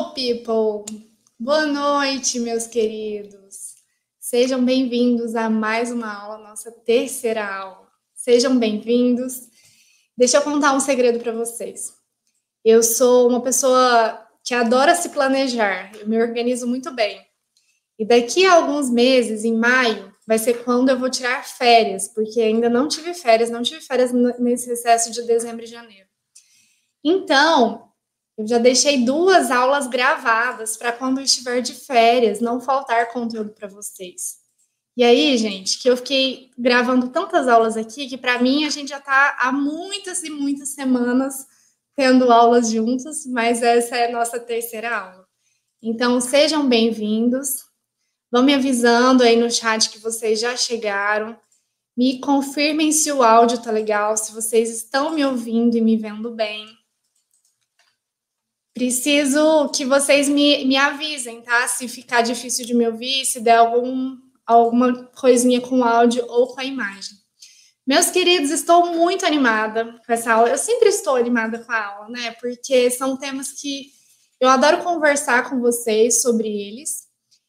Hello, people! Boa noite, meus queridos. Sejam bem-vindos a mais uma aula, nossa terceira aula. Sejam bem-vindos. Deixa eu contar um segredo para vocês. Eu sou uma pessoa que adora se planejar, eu me organizo muito bem. E daqui a alguns meses, em maio, vai ser quando eu vou tirar férias, porque ainda não tive férias, não tive férias nesse recesso de dezembro e janeiro. Então, eu já deixei duas aulas gravadas para quando eu estiver de férias, não faltar conteúdo para vocês. E aí, gente, que eu fiquei gravando tantas aulas aqui que para mim a gente já está há muitas e muitas semanas tendo aulas juntos, mas essa é a nossa terceira aula. Então, sejam bem-vindos. Vão me avisando aí no chat que vocês já chegaram. Me confirmem se o áudio tá legal, se vocês estão me ouvindo e me vendo bem. Preciso que vocês me, me avisem, tá? Se ficar difícil de me ouvir, se der algum, alguma coisinha com o áudio ou com a imagem. Meus queridos, estou muito animada com essa aula. Eu sempre estou animada com a aula, né? Porque são temas que eu adoro conversar com vocês sobre eles.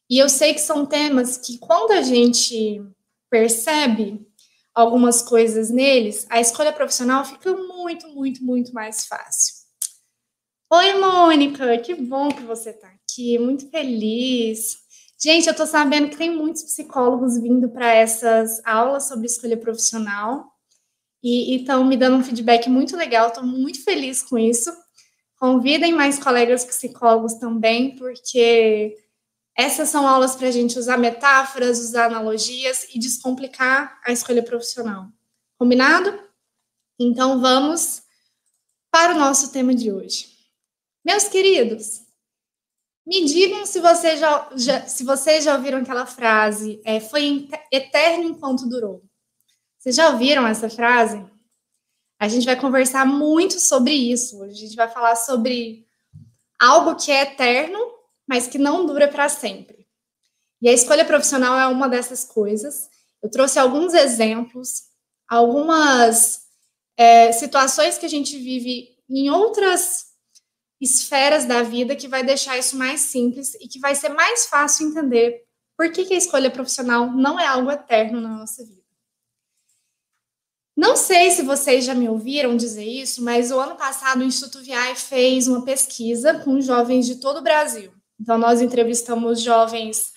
E eu sei que são temas que, quando a gente percebe algumas coisas neles, a escolha profissional fica muito, muito, muito mais fácil. Oi, Mônica, que bom que você está aqui, muito feliz. Gente, eu estou sabendo que tem muitos psicólogos vindo para essas aulas sobre escolha profissional e estão me dando um feedback muito legal, estou muito feliz com isso. Convidem mais colegas psicólogos também, porque essas são aulas para a gente usar metáforas, usar analogias e descomplicar a escolha profissional. Combinado? Então vamos para o nosso tema de hoje. Meus queridos, me digam se vocês já, já, se vocês já ouviram aquela frase, é, foi eterno enquanto durou. Vocês já ouviram essa frase? A gente vai conversar muito sobre isso. A gente vai falar sobre algo que é eterno, mas que não dura para sempre. E a escolha profissional é uma dessas coisas. Eu trouxe alguns exemplos, algumas é, situações que a gente vive em outras esferas da vida que vai deixar isso mais simples e que vai ser mais fácil entender por que, que a escolha profissional não é algo eterno na nossa vida. Não sei se vocês já me ouviram dizer isso, mas o ano passado o Instituto VI fez uma pesquisa com jovens de todo o Brasil. Então, nós entrevistamos jovens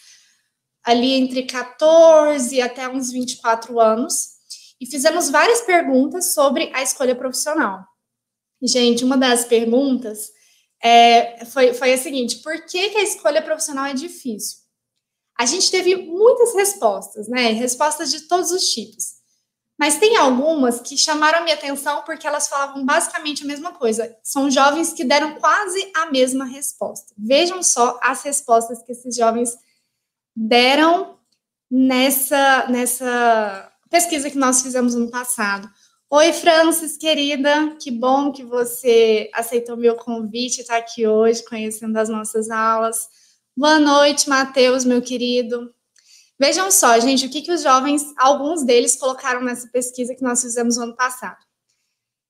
ali entre 14 até uns 24 anos e fizemos várias perguntas sobre a escolha profissional. gente, uma das perguntas é, foi, foi a seguinte: por que, que a escolha profissional é difícil? A gente teve muitas respostas, né? Respostas de todos os tipos. Mas tem algumas que chamaram a minha atenção porque elas falavam basicamente a mesma coisa. São jovens que deram quase a mesma resposta. Vejam só as respostas que esses jovens deram nessa, nessa pesquisa que nós fizemos no passado. Oi, Francis, querida, que bom que você aceitou meu convite está aqui hoje conhecendo as nossas aulas. Boa noite, Matheus, meu querido. Vejam só, gente, o que, que os jovens, alguns deles, colocaram nessa pesquisa que nós fizemos no ano passado.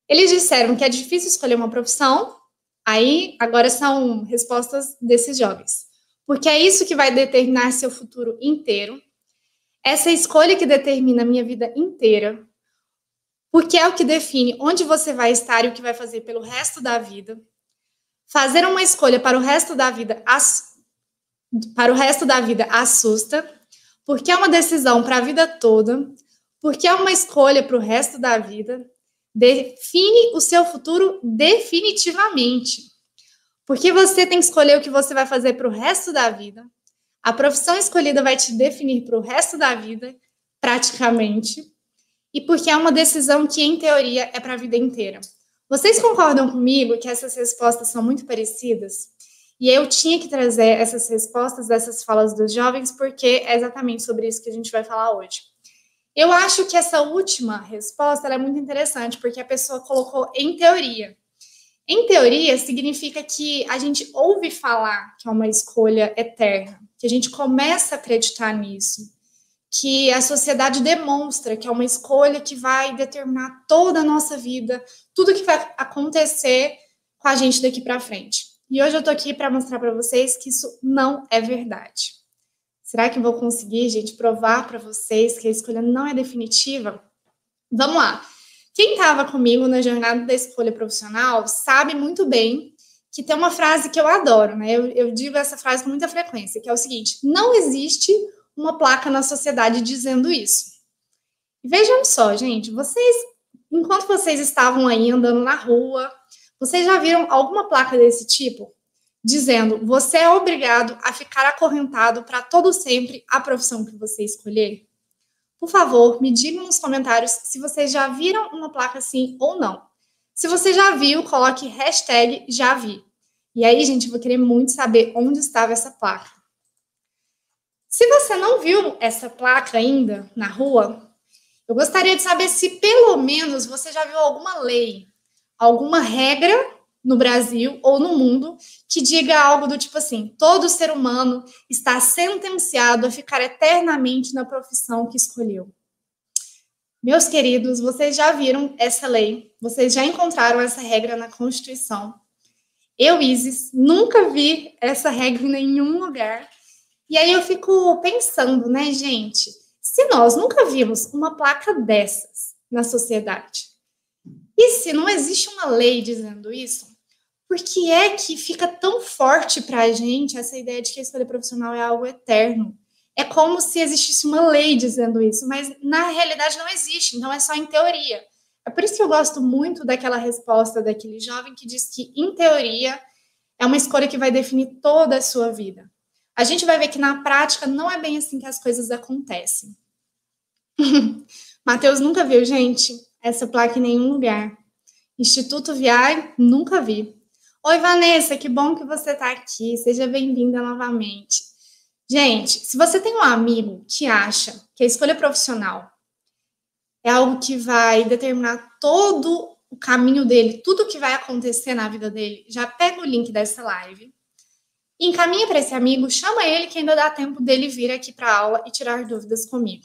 Eles disseram que é difícil escolher uma profissão, aí agora são respostas desses jovens. Porque é isso que vai determinar seu futuro inteiro. Essa escolha que determina a minha vida inteira porque é o que define onde você vai estar e o que vai fazer pelo resto da vida. Fazer uma escolha para o resto da vida para o resto da vida assusta, porque é uma decisão para a vida toda, porque é uma escolha para o resto da vida, define o seu futuro definitivamente. Porque você tem que escolher o que você vai fazer para o resto da vida. A profissão escolhida vai te definir para o resto da vida, praticamente e porque é uma decisão que, em teoria, é para a vida inteira. Vocês concordam comigo que essas respostas são muito parecidas? E eu tinha que trazer essas respostas dessas falas dos jovens, porque é exatamente sobre isso que a gente vai falar hoje. Eu acho que essa última resposta é muito interessante, porque a pessoa colocou em teoria. Em teoria, significa que a gente ouve falar que é uma escolha eterna, que a gente começa a acreditar nisso que a sociedade demonstra que é uma escolha que vai determinar toda a nossa vida, tudo que vai acontecer com a gente daqui para frente. E hoje eu tô aqui para mostrar para vocês que isso não é verdade. Será que eu vou conseguir, gente, provar para vocês que a escolha não é definitiva? Vamos lá. Quem estava comigo na jornada da escolha profissional sabe muito bem que tem uma frase que eu adoro, né? Eu, eu digo essa frase com muita frequência, que é o seguinte: não existe uma placa na sociedade dizendo isso. Vejam só, gente, vocês, enquanto vocês estavam aí andando na rua, vocês já viram alguma placa desse tipo? Dizendo, você é obrigado a ficar acorrentado para todo sempre a profissão que você escolher? Por favor, me digam nos comentários se vocês já viram uma placa assim ou não. Se você já viu, coloque hashtag já vi. E aí, gente, eu vou querer muito saber onde estava essa placa. Se você não viu essa placa ainda na rua, eu gostaria de saber se pelo menos você já viu alguma lei, alguma regra no Brasil ou no mundo que diga algo do tipo assim: todo ser humano está sentenciado a ficar eternamente na profissão que escolheu. Meus queridos, vocês já viram essa lei, vocês já encontraram essa regra na Constituição. Eu, Isis, nunca vi essa regra em nenhum lugar. E aí eu fico pensando, né, gente? Se nós nunca vimos uma placa dessas na sociedade, e se não existe uma lei dizendo isso, por que é que fica tão forte para a gente essa ideia de que a escolha profissional é algo eterno? É como se existisse uma lei dizendo isso, mas na realidade não existe, então é só em teoria. É por isso que eu gosto muito daquela resposta daquele jovem que diz que, em teoria, é uma escolha que vai definir toda a sua vida. A gente vai ver que na prática não é bem assim que as coisas acontecem. Matheus nunca viu, gente, essa placa em nenhum lugar. Instituto Viai, nunca vi. Oi, Vanessa, que bom que você está aqui. Seja bem-vinda novamente. Gente, se você tem um amigo que acha que a escolha profissional é algo que vai determinar todo o caminho dele, tudo que vai acontecer na vida dele, já pega o link dessa live, encaminha para esse amigo, chama ele que ainda dá tempo dele vir aqui para a aula e tirar dúvidas comigo.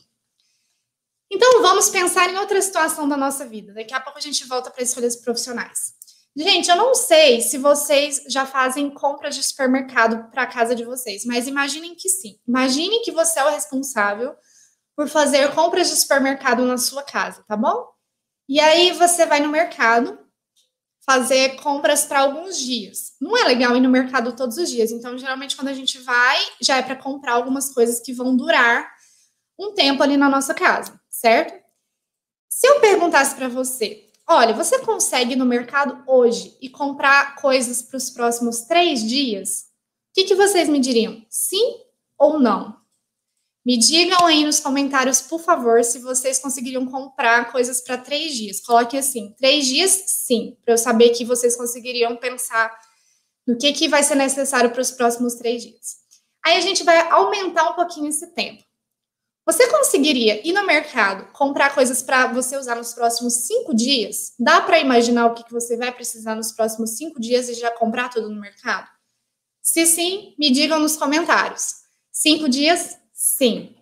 Então, vamos pensar em outra situação da nossa vida. Daqui a pouco a gente volta para escolhas profissionais. Gente, eu não sei se vocês já fazem compras de supermercado para a casa de vocês, mas imaginem que sim. Imagine que você é o responsável por fazer compras de supermercado na sua casa, tá bom? E aí você vai no mercado fazer compras para alguns dias. Não é legal ir no mercado todos os dias, então geralmente quando a gente vai, já é para comprar algumas coisas que vão durar um tempo ali na nossa casa certo? Se eu perguntasse para você, olha, você consegue ir no mercado hoje e comprar coisas para os próximos três dias? O que, que vocês me diriam? Sim ou não? Me digam aí nos comentários, por favor, se vocês conseguiriam comprar coisas para três dias. Coloque assim, três dias, sim, para eu saber que vocês conseguiriam pensar no que, que vai ser necessário para os próximos três dias. Aí a gente vai aumentar um pouquinho esse tempo. Você conseguiria ir no mercado, comprar coisas para você usar nos próximos cinco dias? Dá para imaginar o que, que você vai precisar nos próximos cinco dias e já comprar tudo no mercado? Se sim, me digam nos comentários. Cinco dias? Sim.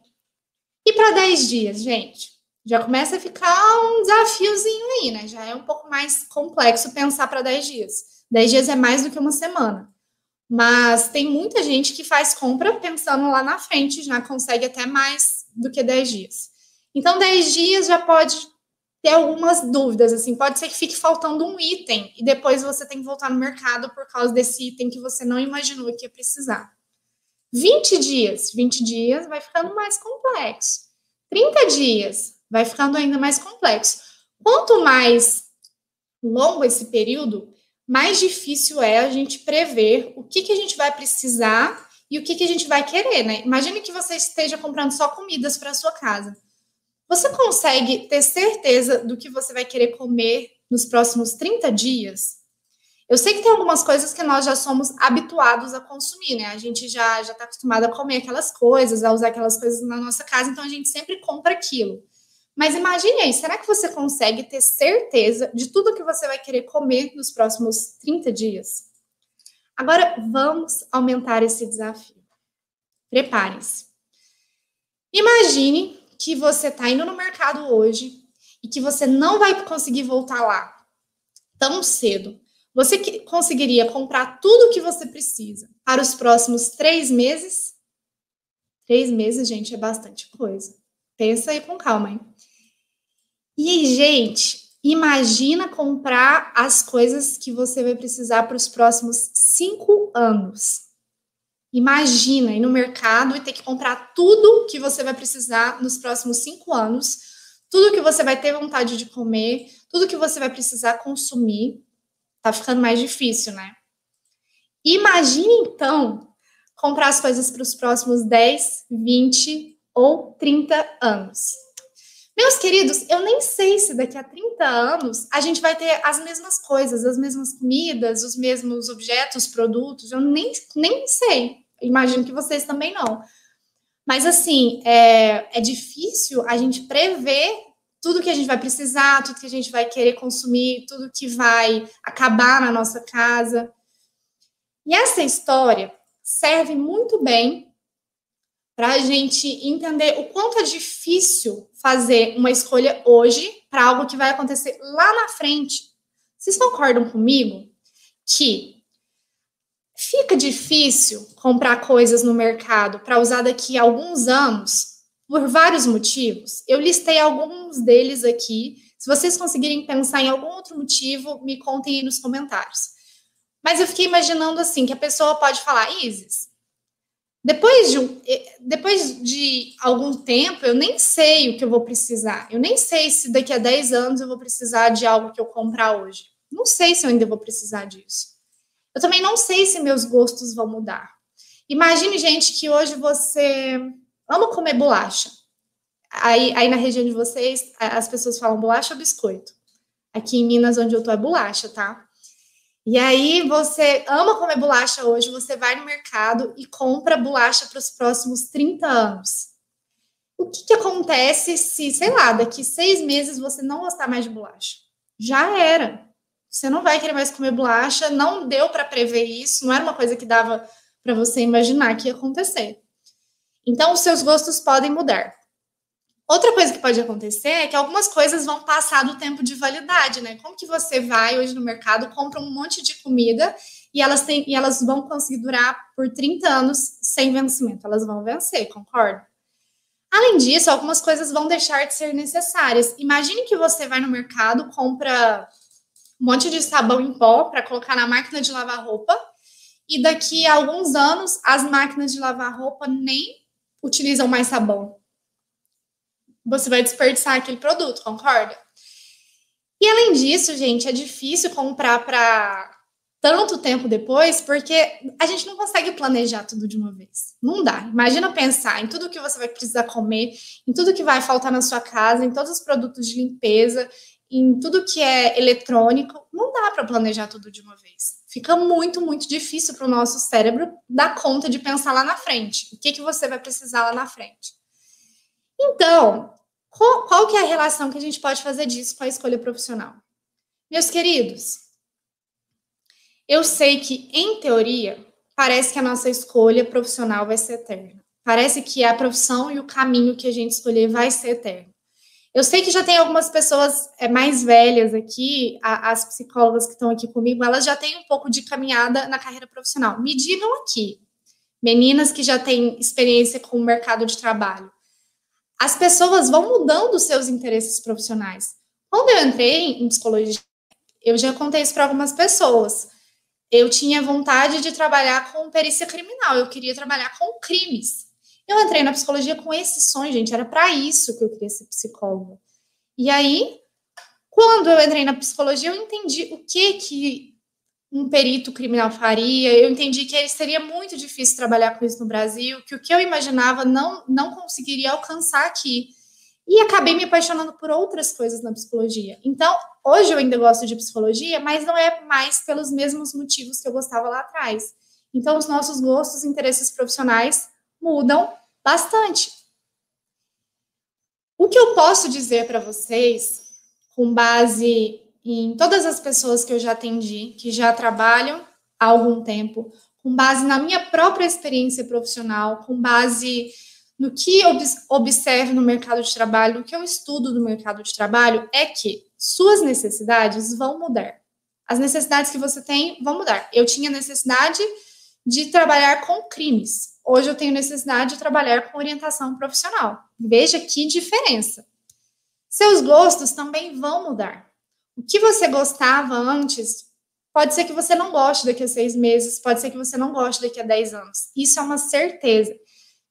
E para dez dias, gente? Já começa a ficar um desafiozinho aí, né? Já é um pouco mais complexo pensar para dez dias. Dez dias é mais do que uma semana. Mas tem muita gente que faz compra pensando lá na frente, já consegue até mais do que 10 dias. Então, 10 dias já pode ter algumas dúvidas, assim, pode ser que fique faltando um item e depois você tem que voltar no mercado por causa desse item que você não imaginou que ia precisar. 20 dias, 20 dias vai ficando mais complexo. 30 dias vai ficando ainda mais complexo. Quanto mais longo esse período, mais difícil é a gente prever o que, que a gente vai precisar e o que, que a gente vai querer, né? Imagine que você esteja comprando só comidas para sua casa. Você consegue ter certeza do que você vai querer comer nos próximos 30 dias? Eu sei que tem algumas coisas que nós já somos habituados a consumir, né? A gente já já está acostumado a comer aquelas coisas, a usar aquelas coisas na nossa casa, então a gente sempre compra aquilo. Mas imagine aí, será que você consegue ter certeza de tudo que você vai querer comer nos próximos 30 dias? Agora, vamos aumentar esse desafio. Preparem-se. Imagine que você está indo no mercado hoje e que você não vai conseguir voltar lá tão cedo. Você conseguiria comprar tudo o que você precisa para os próximos três meses? Três meses, gente, é bastante coisa. Pensa aí com calma, hein? E gente, imagina comprar as coisas que você vai precisar para os próximos cinco anos. Imagina ir no mercado e ter que comprar tudo que você vai precisar nos próximos cinco anos, tudo que você vai ter vontade de comer, tudo que você vai precisar consumir. Tá ficando mais difícil, né? Imagine então comprar as coisas para os próximos 10, 20 ou 30 anos. Meus queridos, eu nem sei se daqui a 30 anos a gente vai ter as mesmas coisas, as mesmas comidas, os mesmos objetos, produtos, eu nem, nem sei. Imagino que vocês também não. Mas, assim, é, é difícil a gente prever tudo que a gente vai precisar, tudo que a gente vai querer consumir, tudo que vai acabar na nossa casa. E essa história serve muito bem para a gente entender o quanto é difícil fazer uma escolha hoje para algo que vai acontecer lá na frente. Vocês concordam comigo que fica difícil comprar coisas no mercado para usar daqui a alguns anos por vários motivos? Eu listei alguns deles aqui. Se vocês conseguirem pensar em algum outro motivo, me contem aí nos comentários. Mas eu fiquei imaginando assim que a pessoa pode falar, Isis, depois de, depois de algum tempo, eu nem sei o que eu vou precisar. Eu nem sei se daqui a 10 anos eu vou precisar de algo que eu comprar hoje. Não sei se eu ainda vou precisar disso. Eu também não sei se meus gostos vão mudar. Imagine, gente, que hoje você ama comer bolacha. Aí, aí na região de vocês, as pessoas falam bolacha ou biscoito. Aqui em Minas, onde eu tô, é bolacha, tá? E aí você ama comer bolacha hoje, você vai no mercado e compra bolacha para os próximos 30 anos. O que, que acontece se, sei lá, daqui seis meses você não gostar mais de bolacha? Já era. Você não vai querer mais comer bolacha, não deu para prever isso, não era uma coisa que dava para você imaginar que ia acontecer. Então, os seus gostos podem mudar. Outra coisa que pode acontecer é que algumas coisas vão passar do tempo de validade, né? Como que você vai hoje no mercado, compra um monte de comida e elas, têm, e elas vão conseguir durar por 30 anos sem vencimento? Elas vão vencer, concorda? Além disso, algumas coisas vão deixar de ser necessárias. Imagine que você vai no mercado, compra um monte de sabão em pó para colocar na máquina de lavar roupa, e daqui a alguns anos as máquinas de lavar roupa nem utilizam mais sabão você vai desperdiçar aquele produto, concorda? E além disso, gente, é difícil comprar para tanto tempo depois, porque a gente não consegue planejar tudo de uma vez. Não dá. Imagina pensar em tudo que você vai precisar comer, em tudo que vai faltar na sua casa, em todos os produtos de limpeza, em tudo que é eletrônico. Não dá para planejar tudo de uma vez. Fica muito, muito difícil para o nosso cérebro dar conta de pensar lá na frente. O que, que você vai precisar lá na frente. Então, qual, qual que é a relação que a gente pode fazer disso com a escolha profissional? Meus queridos, eu sei que, em teoria, parece que a nossa escolha profissional vai ser eterna. Parece que a profissão e o caminho que a gente escolher vai ser eterno. Eu sei que já tem algumas pessoas é, mais velhas aqui, as psicólogas que estão aqui comigo, elas já têm um pouco de caminhada na carreira profissional. Me digam aqui, meninas que já têm experiência com o mercado de trabalho as pessoas vão mudando seus interesses profissionais. Quando eu entrei em psicologia, eu já contei isso para algumas pessoas. Eu tinha vontade de trabalhar com perícia criminal, eu queria trabalhar com crimes. Eu entrei na psicologia com esse sonho, gente, era para isso que eu queria ser psicóloga. E aí, quando eu entrei na psicologia, eu entendi o que que um perito criminal faria. Eu entendi que seria muito difícil trabalhar com isso no Brasil, que o que eu imaginava não, não conseguiria alcançar aqui. E acabei me apaixonando por outras coisas na psicologia. Então, hoje eu ainda gosto de psicologia, mas não é mais pelos mesmos motivos que eu gostava lá atrás. Então, os nossos gostos e interesses profissionais mudam bastante. O que eu posso dizer para vocês, com base em todas as pessoas que eu já atendi, que já trabalham há algum tempo, com base na minha própria experiência profissional, com base no que eu observo no mercado de trabalho, no que eu estudo do mercado de trabalho, é que suas necessidades vão mudar. As necessidades que você tem vão mudar. Eu tinha necessidade de trabalhar com crimes. Hoje eu tenho necessidade de trabalhar com orientação profissional. Veja que diferença. Seus gostos também vão mudar. O que você gostava antes, pode ser que você não goste daqui a seis meses, pode ser que você não goste daqui a dez anos. Isso é uma certeza.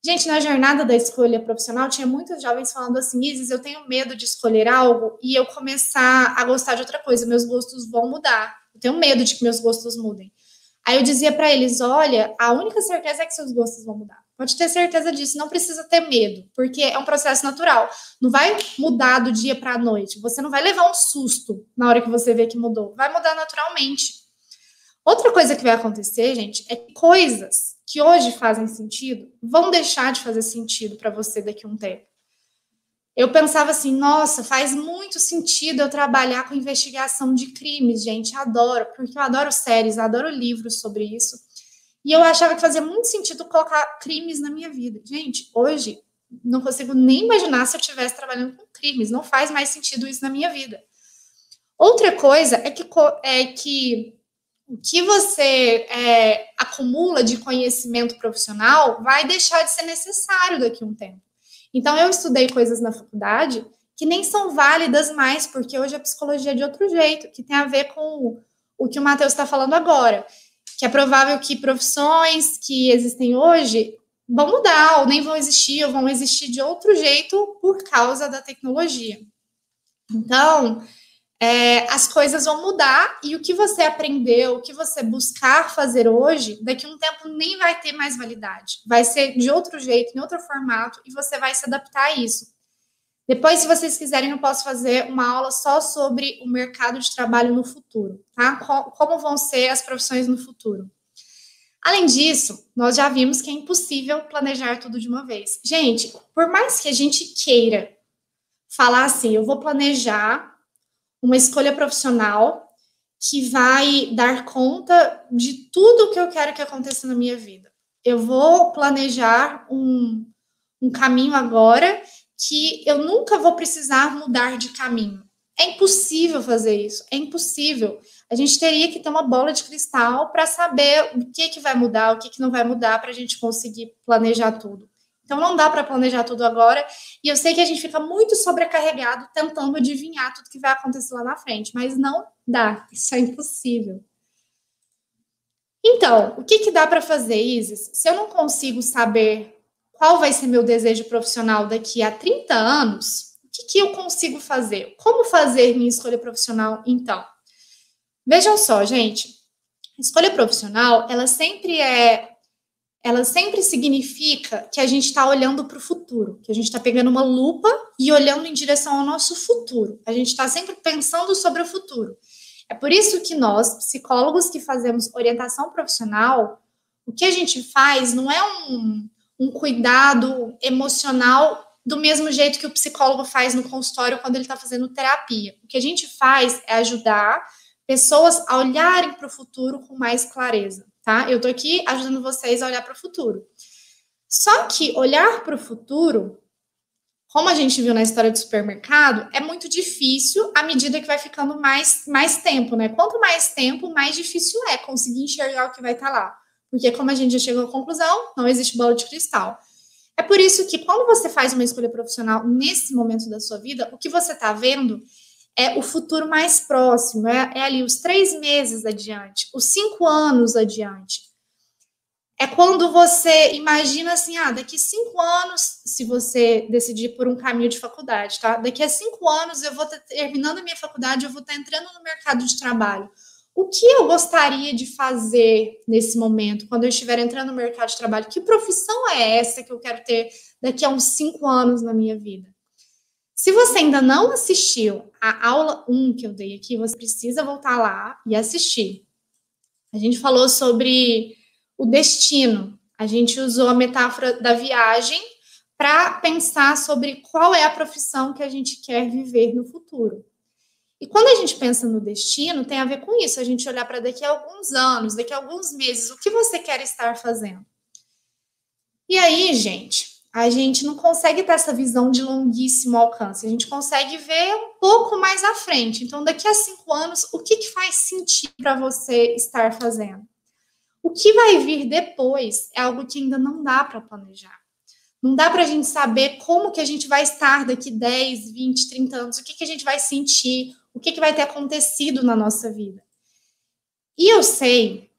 Gente, na jornada da escolha profissional, tinha muitos jovens falando assim: Isis, eu tenho medo de escolher algo e eu começar a gostar de outra coisa, meus gostos vão mudar. Eu tenho medo de que meus gostos mudem. Aí eu dizia para eles: olha, a única certeza é que seus gostos vão mudar. Pode ter certeza disso, não precisa ter medo, porque é um processo natural. Não vai mudar do dia para a noite. Você não vai levar um susto na hora que você vê que mudou. Vai mudar naturalmente. Outra coisa que vai acontecer, gente, é que coisas que hoje fazem sentido vão deixar de fazer sentido para você daqui a um tempo. Eu pensava assim, nossa, faz muito sentido eu trabalhar com investigação de crimes, gente, adoro, porque eu adoro séries, adoro livros sobre isso. E eu achava que fazia muito sentido colocar crimes na minha vida. Gente, hoje não consigo nem imaginar se eu estivesse trabalhando com crimes, não faz mais sentido isso na minha vida. Outra coisa é que, é que o que você é, acumula de conhecimento profissional vai deixar de ser necessário daqui a um tempo. Então, eu estudei coisas na faculdade que nem são válidas mais, porque hoje a psicologia é de outro jeito, que tem a ver com o que o Matheus está falando agora, que é provável que profissões que existem hoje vão mudar, ou nem vão existir, ou vão existir de outro jeito por causa da tecnologia. Então, é, as coisas vão mudar e o que você aprendeu, o que você buscar fazer hoje, daqui a um tempo nem vai ter mais validade. Vai ser de outro jeito, em outro formato, e você vai se adaptar a isso. Depois, se vocês quiserem, eu posso fazer uma aula só sobre o mercado de trabalho no futuro, tá? Como vão ser as profissões no futuro. Além disso, nós já vimos que é impossível planejar tudo de uma vez. Gente, por mais que a gente queira falar assim, eu vou planejar uma escolha profissional que vai dar conta de tudo que eu quero que aconteça na minha vida. Eu vou planejar um, um caminho agora que eu nunca vou precisar mudar de caminho. É impossível fazer isso, é impossível. A gente teria que ter uma bola de cristal para saber o que, que vai mudar, o que, que não vai mudar, para a gente conseguir planejar tudo. Então não dá para planejar tudo agora. E eu sei que a gente fica muito sobrecarregado tentando adivinhar tudo que vai acontecer lá na frente, mas não dá. Isso é impossível. Então, o que, que dá para fazer, Isis? Se eu não consigo saber qual vai ser meu desejo profissional daqui a 30 anos, o que, que eu consigo fazer? Como fazer minha escolha profissional, então? Vejam só, gente. Escolha profissional, ela sempre é ela sempre significa que a gente está olhando para o futuro, que a gente está pegando uma lupa e olhando em direção ao nosso futuro. A gente está sempre pensando sobre o futuro. É por isso que nós, psicólogos que fazemos orientação profissional, o que a gente faz não é um, um cuidado emocional do mesmo jeito que o psicólogo faz no consultório quando ele está fazendo terapia. O que a gente faz é ajudar pessoas a olharem para o futuro com mais clareza tá? Eu tô aqui ajudando vocês a olhar para o futuro. Só que olhar para o futuro, como a gente viu na história do supermercado, é muito difícil à medida que vai ficando mais, mais tempo, né? Quanto mais tempo, mais difícil é conseguir enxergar o que vai estar tá lá. Porque, como a gente já chegou à conclusão, não existe bola de cristal. É por isso que, quando você faz uma escolha profissional nesse momento da sua vida, o que você está vendo é o futuro mais próximo, é, é, ali os três meses adiante, os cinco anos adiante. É quando você imagina assim, ah, daqui cinco anos, se você decidir por um caminho de faculdade, tá? Daqui a cinco anos eu vou estar terminando a minha faculdade, eu vou estar entrando no mercado de trabalho. O que eu gostaria de fazer nesse momento, quando eu estiver entrando no mercado de trabalho? Que profissão é essa que eu quero ter daqui a uns cinco anos na minha vida? Se você ainda não assistiu a aula 1 que eu dei aqui, você precisa voltar lá e assistir. A gente falou sobre o destino. A gente usou a metáfora da viagem para pensar sobre qual é a profissão que a gente quer viver no futuro. E quando a gente pensa no destino, tem a ver com isso, a gente olhar para daqui a alguns anos, daqui a alguns meses, o que você quer estar fazendo. E aí, gente, a gente não consegue ter essa visão de longuíssimo alcance, a gente consegue ver um pouco mais à frente. Então, daqui a cinco anos, o que, que faz sentido para você estar fazendo? O que vai vir depois é algo que ainda não dá para planejar. Não dá para a gente saber como que a gente vai estar daqui 10, 20, 30 anos, o que, que a gente vai sentir, o que, que vai ter acontecido na nossa vida. E eu sei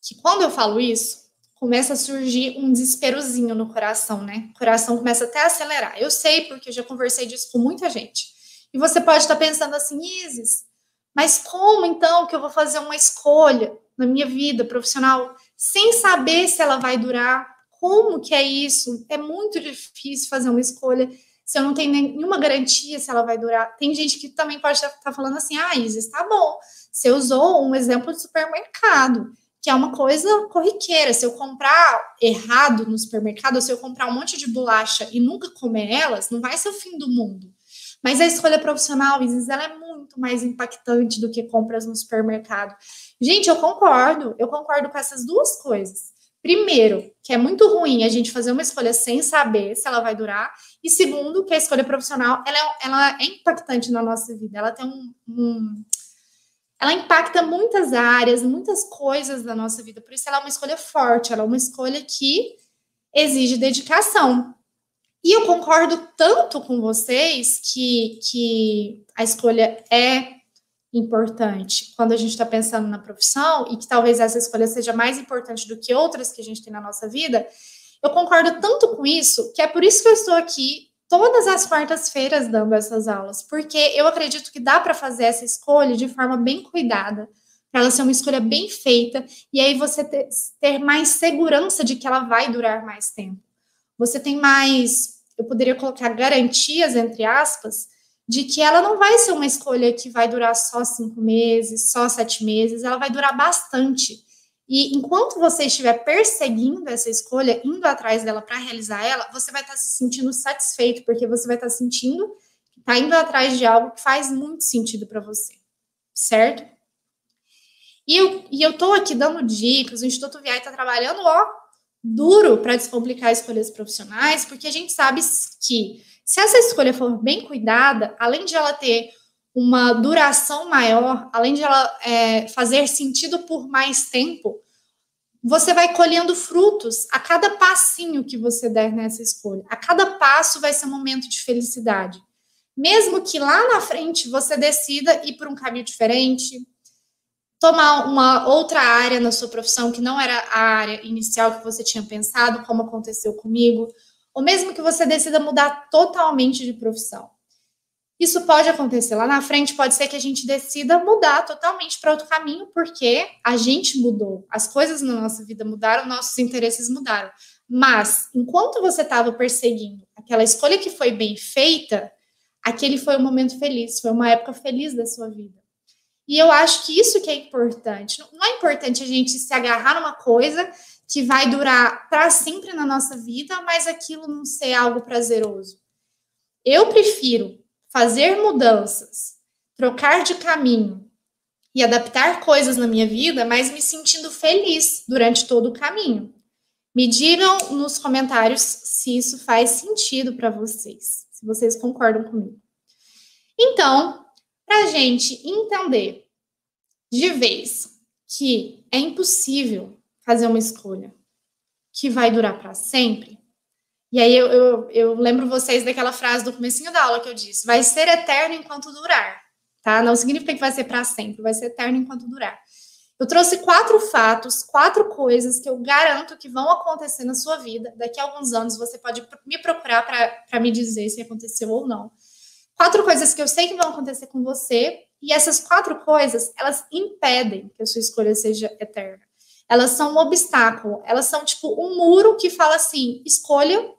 que quando eu falo isso, começa a surgir um desesperozinho no coração, né? O coração começa até a acelerar. Eu sei, porque eu já conversei disso com muita gente. E você pode estar pensando assim, Isis, mas como então que eu vou fazer uma escolha na minha vida profissional sem saber se ela vai durar como que é isso? É muito difícil fazer uma escolha se eu não tenho nenhuma garantia se ela vai durar. Tem gente que também pode estar falando assim, ah, Isis, tá bom. Você usou um exemplo de supermercado, que é uma coisa corriqueira. Se eu comprar errado no supermercado, se eu comprar um monte de bolacha e nunca comer elas, não vai ser o fim do mundo. Mas a escolha profissional, Isis, ela é muito mais impactante do que compras no supermercado. Gente, eu concordo, eu concordo com essas duas coisas. Primeiro, que é muito ruim a gente fazer uma escolha sem saber se ela vai durar. E segundo, que a escolha profissional ela é, ela é impactante na nossa vida. Ela tem um, um, Ela impacta muitas áreas, muitas coisas da nossa vida. Por isso, ela é uma escolha forte, ela é uma escolha que exige dedicação. E eu concordo tanto com vocês que, que a escolha é importante quando a gente está pensando na profissão e que talvez essa escolha seja mais importante do que outras que a gente tem na nossa vida, eu concordo tanto com isso que é por isso que eu estou aqui todas as quartas-feiras dando essas aulas, porque eu acredito que dá para fazer essa escolha de forma bem cuidada, para ela ser uma escolha bem feita e aí você ter, ter mais segurança de que ela vai durar mais tempo. Você tem mais, eu poderia colocar garantias entre aspas, de que ela não vai ser uma escolha que vai durar só cinco meses, só sete meses, ela vai durar bastante. E enquanto você estiver perseguindo essa escolha, indo atrás dela para realizar ela, você vai estar se sentindo satisfeito, porque você vai estar sentindo que está indo atrás de algo que faz muito sentido para você, certo? E eu, e eu tô aqui dando dicas, o Instituto VI está trabalhando, ó, duro para descomplicar escolhas profissionais, porque a gente sabe que se essa escolha for bem cuidada, além de ela ter uma duração maior, além de ela é, fazer sentido por mais tempo, você vai colhendo frutos a cada passinho que você der nessa escolha. A cada passo vai ser um momento de felicidade. Mesmo que lá na frente você decida ir por um caminho diferente, tomar uma outra área na sua profissão que não era a área inicial que você tinha pensado, como aconteceu comigo, ou mesmo que você decida mudar totalmente de profissão. Isso pode acontecer lá na frente, pode ser que a gente decida mudar totalmente para outro caminho, porque a gente mudou, as coisas na nossa vida mudaram, nossos interesses mudaram. Mas, enquanto você estava perseguindo aquela escolha que foi bem feita, aquele foi um momento feliz, foi uma época feliz da sua vida. E eu acho que isso que é importante. Não é importante a gente se agarrar numa coisa que vai durar para sempre na nossa vida, mas aquilo não ser algo prazeroso. Eu prefiro fazer mudanças, trocar de caminho e adaptar coisas na minha vida, mas me sentindo feliz durante todo o caminho. Me digam nos comentários se isso faz sentido para vocês, se vocês concordam comigo. Então, para a gente entender de vez que é impossível fazer uma escolha que vai durar para sempre. E aí eu, eu, eu, lembro vocês daquela frase do comecinho da aula que eu disse: vai ser eterno enquanto durar, tá? Não significa que vai ser para sempre, vai ser eterno enquanto durar. Eu trouxe quatro fatos, quatro coisas que eu garanto que vão acontecer na sua vida. Daqui a alguns anos você pode me procurar para me dizer se aconteceu ou não. Quatro coisas que eu sei que vão acontecer com você, e essas quatro coisas, elas impedem que a sua escolha seja eterna elas são um obstáculo, elas são tipo um muro que fala assim: escolha,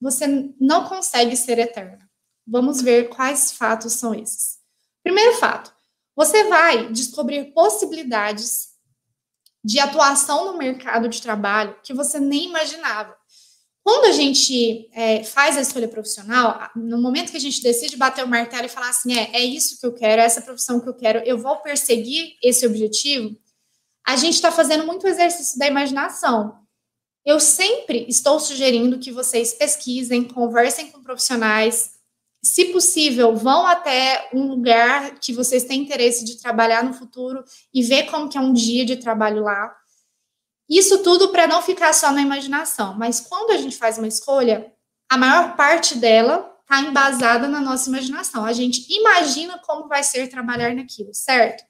você não consegue ser eterna. Vamos ver quais fatos são esses. Primeiro fato: você vai descobrir possibilidades de atuação no mercado de trabalho que você nem imaginava. Quando a gente é, faz a escolha profissional, no momento que a gente decide bater o martelo e falar assim, é, é isso que eu quero, é essa profissão que eu quero, eu vou perseguir esse objetivo, a gente está fazendo muito exercício da imaginação. Eu sempre estou sugerindo que vocês pesquisem, conversem com profissionais, se possível, vão até um lugar que vocês têm interesse de trabalhar no futuro e ver como que é um dia de trabalho lá. Isso tudo para não ficar só na imaginação, mas quando a gente faz uma escolha, a maior parte dela está embasada na nossa imaginação. A gente imagina como vai ser trabalhar naquilo, certo?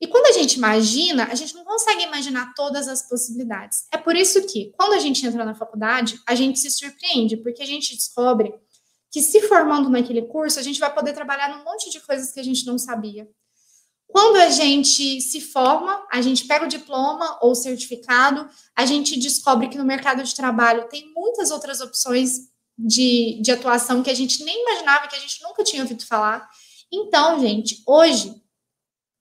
E quando a gente imagina, a gente não consegue imaginar todas as possibilidades. É por isso que, quando a gente entra na faculdade, a gente se surpreende, porque a gente descobre que, se formando naquele curso, a gente vai poder trabalhar num monte de coisas que a gente não sabia. Quando a gente se forma, a gente pega o diploma ou certificado, a gente descobre que no mercado de trabalho tem muitas outras opções de, de atuação que a gente nem imaginava, que a gente nunca tinha ouvido falar. Então, gente, hoje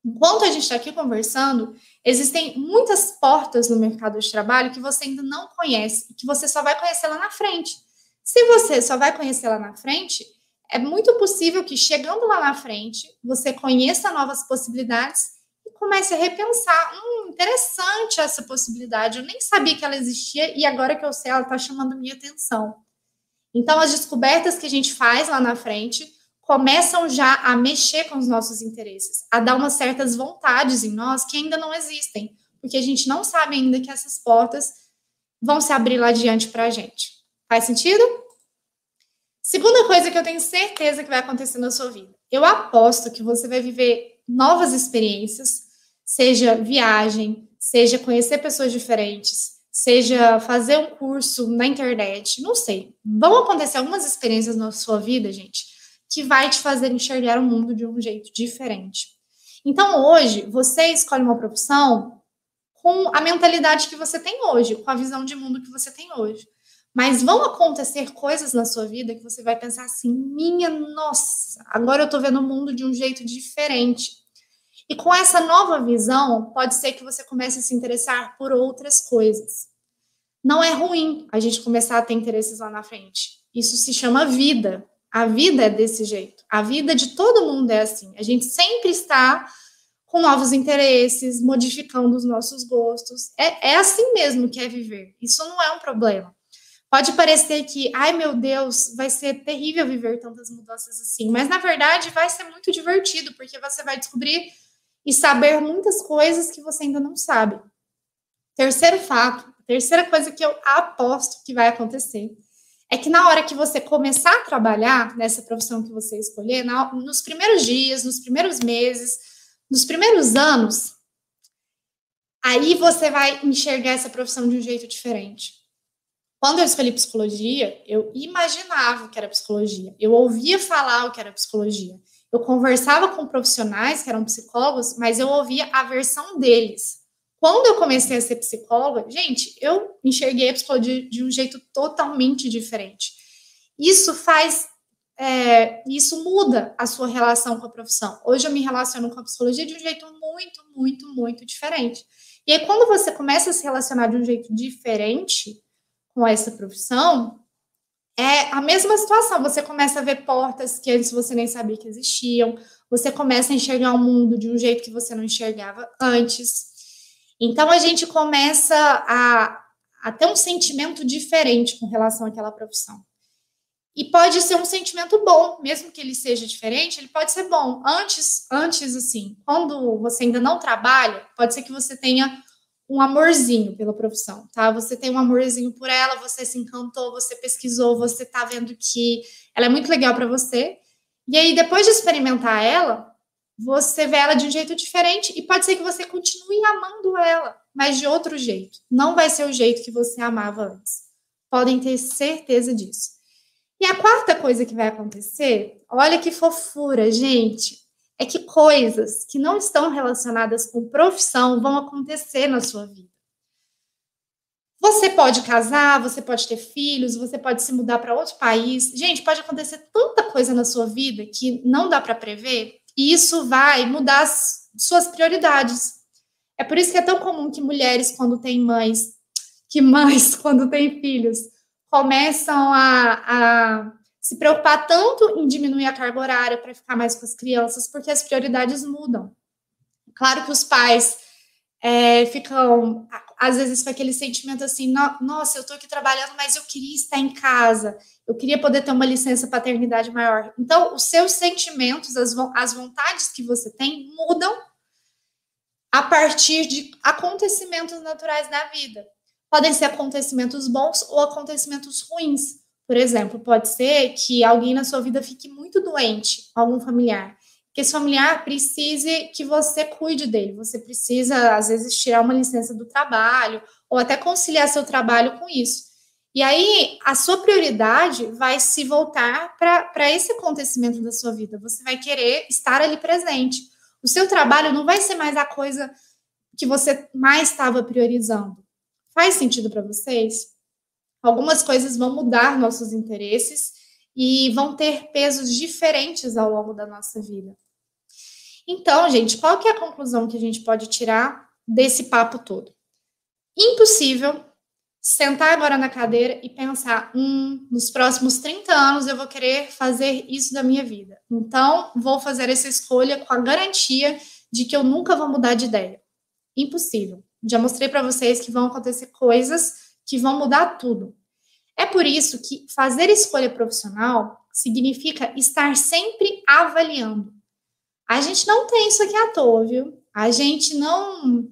Enquanto a gente está aqui conversando, existem muitas portas no mercado de trabalho que você ainda não conhece e que você só vai conhecer lá na frente. Se você só vai conhecer lá na frente, é muito possível que chegando lá na frente, você conheça novas possibilidades e comece a repensar. Hum, interessante essa possibilidade. Eu nem sabia que ela existia e agora que eu sei, ela está chamando minha atenção. Então, as descobertas que a gente faz lá na frente começam já a mexer com os nossos interesses, a dar umas certas vontades em nós que ainda não existem, porque a gente não sabe ainda que essas portas vão se abrir lá adiante para a gente. Faz sentido? Segunda coisa que eu tenho certeza que vai acontecer na sua vida. Eu aposto que você vai viver novas experiências, seja viagem, seja conhecer pessoas diferentes, seja fazer um curso na internet, não sei. Vão acontecer algumas experiências na sua vida, gente, que vai te fazer enxergar o mundo de um jeito diferente. Então, hoje, você escolhe uma profissão com a mentalidade que você tem hoje, com a visão de mundo que você tem hoje. Mas vão acontecer coisas na sua vida que você vai pensar assim: minha nossa, agora eu estou vendo o mundo de um jeito diferente. E com essa nova visão, pode ser que você comece a se interessar por outras coisas. Não é ruim a gente começar a ter interesses lá na frente. Isso se chama vida. A vida é desse jeito. A vida de todo mundo é assim. A gente sempre está com novos interesses, modificando os nossos gostos. É, é assim mesmo que é viver. Isso não é um problema. Pode parecer que, ai meu Deus, vai ser terrível viver tantas mudanças assim, mas na verdade vai ser muito divertido, porque você vai descobrir e saber muitas coisas que você ainda não sabe. Terceiro fato, terceira coisa que eu aposto que vai acontecer é que na hora que você começar a trabalhar nessa profissão que você escolher, na, nos primeiros dias, nos primeiros meses, nos primeiros anos, aí você vai enxergar essa profissão de um jeito diferente. Quando eu escolhi psicologia, eu imaginava o que era psicologia, eu ouvia falar o que era psicologia. Eu conversava com profissionais que eram psicólogos, mas eu ouvia a versão deles. Quando eu comecei a ser psicóloga, gente, eu enxerguei a psicologia de um jeito totalmente diferente. Isso faz, é, isso muda a sua relação com a profissão. Hoje eu me relaciono com a psicologia de um jeito muito, muito, muito diferente. E aí, quando você começa a se relacionar de um jeito diferente com essa profissão, é a mesma situação. Você começa a ver portas que antes você nem sabia que existiam. Você começa a enxergar o mundo de um jeito que você não enxergava antes. Então a gente começa a, a ter um sentimento diferente com relação àquela profissão. E pode ser um sentimento bom, mesmo que ele seja diferente, ele pode ser bom. Antes, antes assim, quando você ainda não trabalha, pode ser que você tenha um amorzinho pela profissão, tá? Você tem um amorzinho por ela, você se encantou, você pesquisou, você tá vendo que ela é muito legal para você. E aí, depois de experimentar ela, você vê ela de um jeito diferente e pode ser que você continue amando ela, mas de outro jeito. Não vai ser o jeito que você amava antes. Podem ter certeza disso. E a quarta coisa que vai acontecer, olha que fofura, gente, é que coisas que não estão relacionadas com profissão vão acontecer na sua vida. Você pode casar, você pode ter filhos, você pode se mudar para outro país. Gente, pode acontecer tanta coisa na sua vida que não dá para prever e isso vai mudar as suas prioridades. É por isso que é tão comum que mulheres, quando têm mães, que mães, quando têm filhos, começam a, a se preocupar tanto em diminuir a carga horária para ficar mais com as crianças, porque as prioridades mudam. Claro que os pais é, ficam, às vezes, com aquele sentimento assim: nossa, eu estou aqui trabalhando, mas eu queria estar em casa, eu queria poder ter uma licença paternidade maior. Então, os seus sentimentos, as, as vontades que você tem mudam a partir de acontecimentos naturais da vida. Podem ser acontecimentos bons ou acontecimentos ruins. Por exemplo, pode ser que alguém na sua vida fique muito doente, algum familiar que esse familiar precise que você cuide dele. Você precisa, às vezes, tirar uma licença do trabalho ou até conciliar seu trabalho com isso. E aí, a sua prioridade vai se voltar para esse acontecimento da sua vida. Você vai querer estar ali presente. O seu trabalho não vai ser mais a coisa que você mais estava priorizando. Faz sentido para vocês? Algumas coisas vão mudar nossos interesses e vão ter pesos diferentes ao longo da nossa vida. Então, gente, qual que é a conclusão que a gente pode tirar desse papo todo? Impossível sentar agora na cadeira e pensar, hum, nos próximos 30 anos eu vou querer fazer isso da minha vida. Então, vou fazer essa escolha com a garantia de que eu nunca vou mudar de ideia. Impossível. Já mostrei para vocês que vão acontecer coisas que vão mudar tudo. É por isso que fazer escolha profissional significa estar sempre avaliando a gente não tem isso aqui à toa, viu? A gente não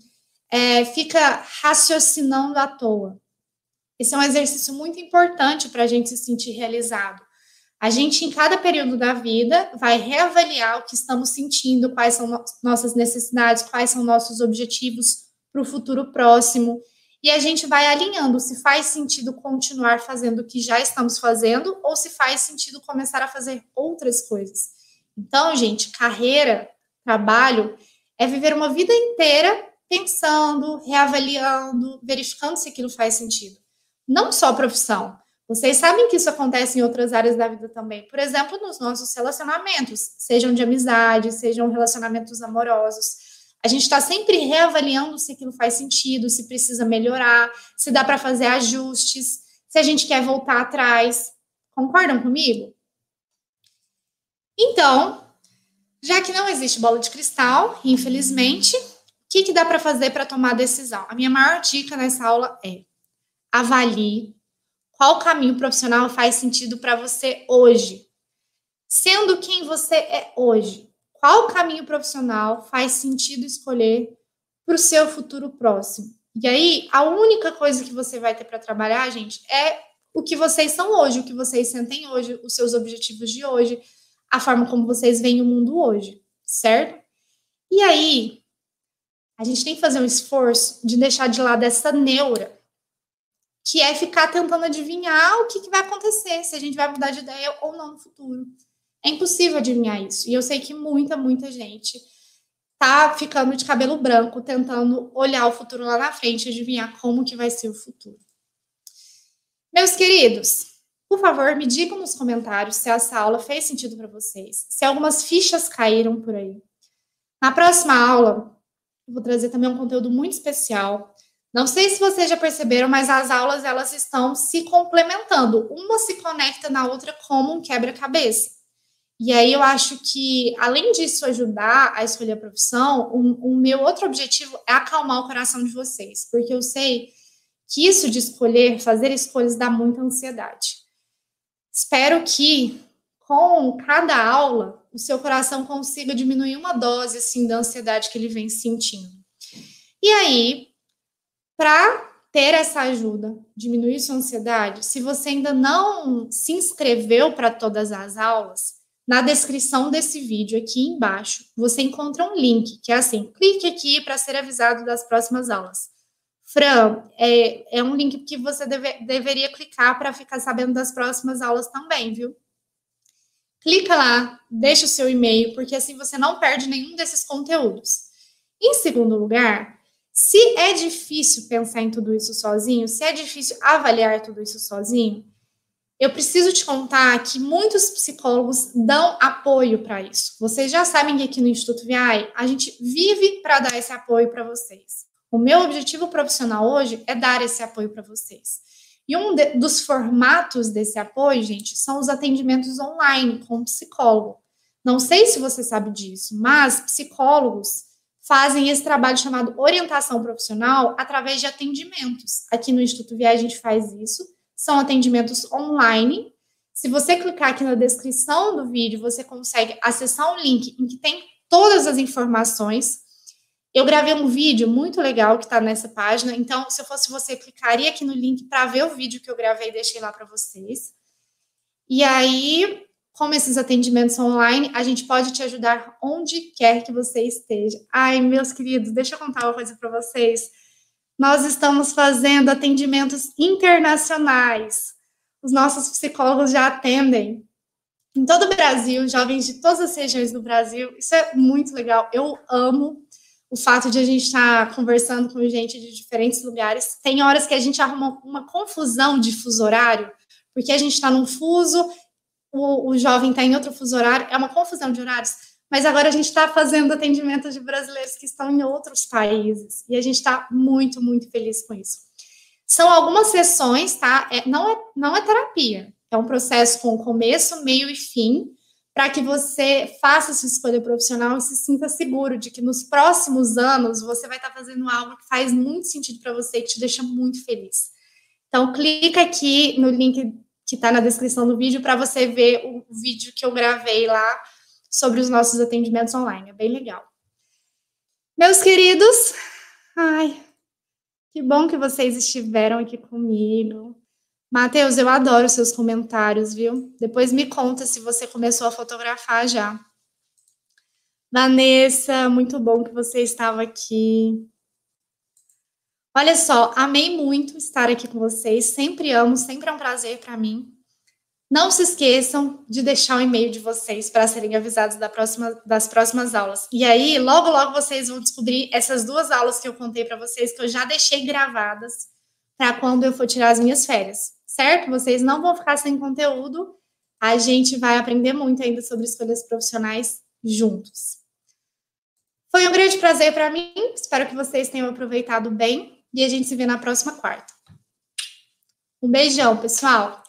é, fica raciocinando à toa. Esse é um exercício muito importante para a gente se sentir realizado. A gente, em cada período da vida, vai reavaliar o que estamos sentindo, quais são no nossas necessidades, quais são nossos objetivos para o futuro próximo. E a gente vai alinhando se faz sentido continuar fazendo o que já estamos fazendo ou se faz sentido começar a fazer outras coisas. Então, gente, carreira, trabalho, é viver uma vida inteira pensando, reavaliando, verificando se aquilo faz sentido. Não só profissão. Vocês sabem que isso acontece em outras áreas da vida também. Por exemplo, nos nossos relacionamentos, sejam de amizade, sejam relacionamentos amorosos. A gente está sempre reavaliando se aquilo faz sentido, se precisa melhorar, se dá para fazer ajustes, se a gente quer voltar atrás. Concordam comigo? Então, já que não existe bola de cristal, infelizmente, o que, que dá para fazer para tomar decisão? A minha maior dica nessa aula é avalie qual caminho profissional faz sentido para você hoje. Sendo quem você é hoje, qual caminho profissional faz sentido escolher para o seu futuro próximo? E aí, a única coisa que você vai ter para trabalhar, gente, é o que vocês são hoje, o que vocês sentem hoje, os seus objetivos de hoje, a forma como vocês veem o mundo hoje, certo? E aí, a gente tem que fazer um esforço de deixar de lado essa neura, que é ficar tentando adivinhar o que, que vai acontecer, se a gente vai mudar de ideia ou não no futuro. É impossível adivinhar isso. E eu sei que muita, muita gente tá ficando de cabelo branco, tentando olhar o futuro lá na frente, adivinhar como que vai ser o futuro. Meus queridos, por favor, me digam nos comentários se essa aula fez sentido para vocês, se algumas fichas caíram por aí. Na próxima aula, eu vou trazer também um conteúdo muito especial. Não sei se vocês já perceberam, mas as aulas elas estão se complementando. Uma se conecta na outra como um quebra-cabeça. E aí eu acho que, além disso ajudar a escolher a profissão, o, meu outro objetivo é acalmar o coração de vocês, porque eu sei que isso de escolher, fazer escolhas, dá muita ansiedade. Espero que com cada aula o seu coração consiga diminuir uma dose assim da ansiedade que ele vem sentindo. E aí, para ter essa ajuda, diminuir sua ansiedade, se você ainda não se inscreveu para todas as aulas, na descrição desse vídeo aqui embaixo, você encontra um link que é assim: clique aqui para ser avisado das próximas aulas. Fran, é, é um link que você deve, deveria clicar para ficar sabendo das próximas aulas também, viu? Clica lá, deixa o seu e-mail, porque assim você não perde nenhum desses conteúdos. Em segundo lugar, se é difícil pensar em tudo isso sozinho, se é difícil avaliar tudo isso sozinho, eu preciso te contar que muitos psicólogos dão apoio para isso. Vocês já sabem que aqui no Instituto VI a gente vive para dar esse apoio para vocês. O meu objetivo profissional hoje é dar esse apoio para vocês. E um de, dos formatos desse apoio, gente, são os atendimentos online com psicólogo. Não sei se você sabe disso, mas psicólogos fazem esse trabalho chamado orientação profissional através de atendimentos. Aqui no Instituto Via a gente faz isso. São atendimentos online. Se você clicar aqui na descrição do vídeo, você consegue acessar um link em que tem todas as informações. Eu gravei um vídeo muito legal que está nessa página, então, se eu fosse você, clicaria aqui no link para ver o vídeo que eu gravei e deixei lá para vocês. E aí, como esses atendimentos online, a gente pode te ajudar onde quer que você esteja. Ai, meus queridos, deixa eu contar uma coisa para vocês. Nós estamos fazendo atendimentos internacionais. Os nossos psicólogos já atendem em todo o Brasil, jovens de todas as regiões do Brasil. Isso é muito legal. Eu amo o fato de a gente estar conversando com gente de diferentes lugares. Tem horas que a gente arruma uma confusão de fuso horário, porque a gente está num fuso o, o jovem está em outro fuso horário, é uma confusão de horários, mas agora a gente está fazendo atendimento de brasileiros que estão em outros países, e a gente está muito, muito feliz com isso. São algumas sessões, tá? É, não, é, não é terapia, é um processo com começo, meio e fim, para que você faça sua escolha profissional e se sinta seguro de que nos próximos anos você vai estar tá fazendo algo que faz muito sentido para você e que te deixa muito feliz. Então, clica aqui no link que está na descrição do vídeo para você ver o vídeo que eu gravei lá sobre os nossos atendimentos online. É bem legal. Meus queridos, ai, que bom que vocês estiveram aqui comigo. Matheus, eu adoro seus comentários, viu? Depois me conta se você começou a fotografar já. Vanessa, muito bom que você estava aqui. Olha só, amei muito estar aqui com vocês. Sempre amo, sempre é um prazer para mim. Não se esqueçam de deixar o e-mail de vocês para serem avisados da próxima, das próximas aulas. E aí, logo, logo vocês vão descobrir essas duas aulas que eu contei para vocês, que eu já deixei gravadas para quando eu for tirar as minhas férias, certo? Vocês não vão ficar sem conteúdo. A gente vai aprender muito ainda sobre escolhas profissionais juntos. Foi um grande prazer para mim. Espero que vocês tenham aproveitado bem e a gente se vê na próxima quarta. Um beijão, pessoal!